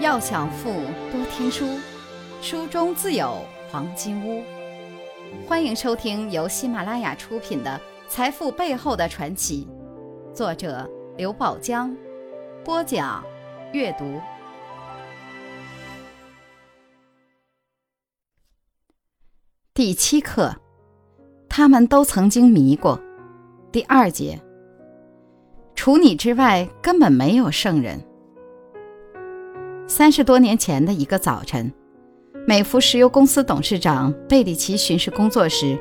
要想富，多听书，书中自有黄金屋。欢迎收听由喜马拉雅出品的《财富背后的传奇》，作者刘宝江，播讲阅读。第七课，他们都曾经迷过。第二节，除你之外，根本没有圣人。三十多年前的一个早晨，美孚石油公司董事长贝里奇巡视工作时，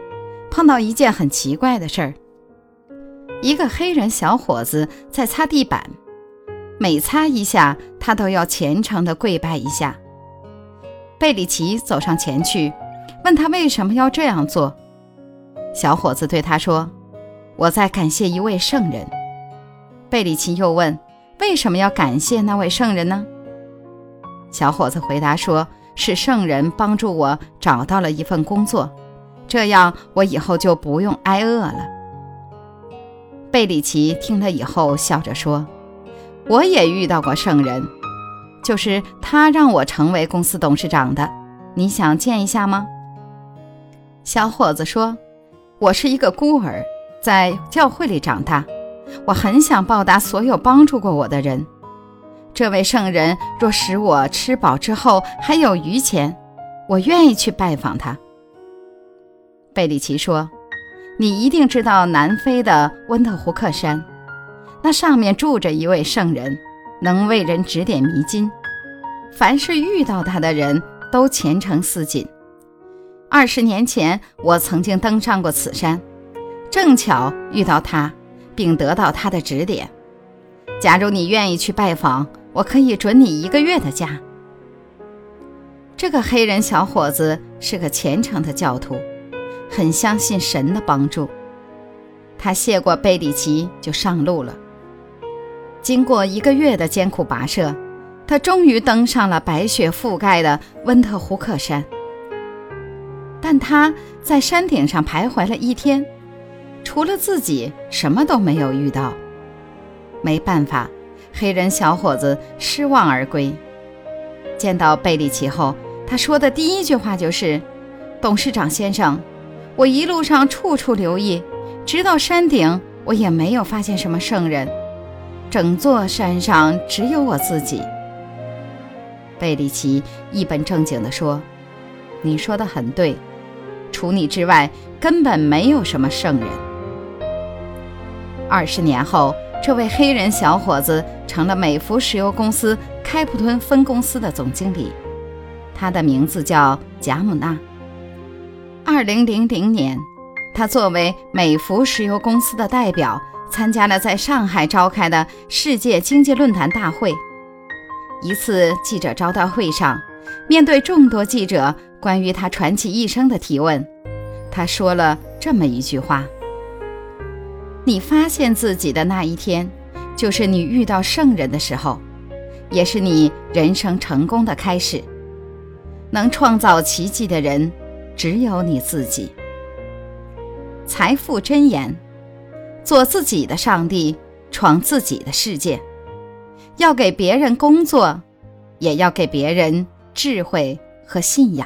碰到一件很奇怪的事儿：一个黑人小伙子在擦地板，每擦一下，他都要虔诚地跪拜一下。贝里奇走上前去，问他为什么要这样做。小伙子对他说：“我在感谢一位圣人。”贝里奇又问：“为什么要感谢那位圣人呢？”小伙子回答说：“是圣人帮助我找到了一份工作，这样我以后就不用挨饿了。”贝里奇听了以后笑着说：“我也遇到过圣人，就是他让我成为公司董事长的。你想见一下吗？”小伙子说：“我是一个孤儿，在教会里长大，我很想报答所有帮助过我的人。”这位圣人若使我吃饱之后还有余钱，我愿意去拜访他。贝里奇说：“你一定知道南非的温特胡克山，那上面住着一位圣人，能为人指点迷津。凡是遇到他的人都虔诚似锦。二十年前，我曾经登上过此山，正巧遇到他，并得到他的指点。假如你愿意去拜访。”我可以准你一个月的假。这个黑人小伙子是个虔诚的教徒，很相信神的帮助。他谢过贝里奇，就上路了。经过一个月的艰苦跋涉，他终于登上了白雪覆盖的温特胡克山。但他在山顶上徘徊了一天，除了自己，什么都没有遇到。没办法。黑人小伙子失望而归。见到贝里奇后，他说的第一句话就是：“董事长先生，我一路上处处留意，直到山顶，我也没有发现什么圣人。整座山上只有我自己。”贝里奇一本正经地说：“你说的很对，除你之外，根本没有什么圣人。”二十年后。这位黑人小伙子成了美孚石油公司开普敦分公司的总经理，他的名字叫贾姆纳。二零零零年，他作为美孚石油公司的代表，参加了在上海召开的世界经济论坛大会。一次记者招待会上，面对众多记者关于他传奇一生的提问，他说了这么一句话。你发现自己的那一天，就是你遇到圣人的时候，也是你人生成功的开始。能创造奇迹的人，只有你自己。财富箴言：做自己的上帝，闯自己的世界。要给别人工作，也要给别人智慧和信仰。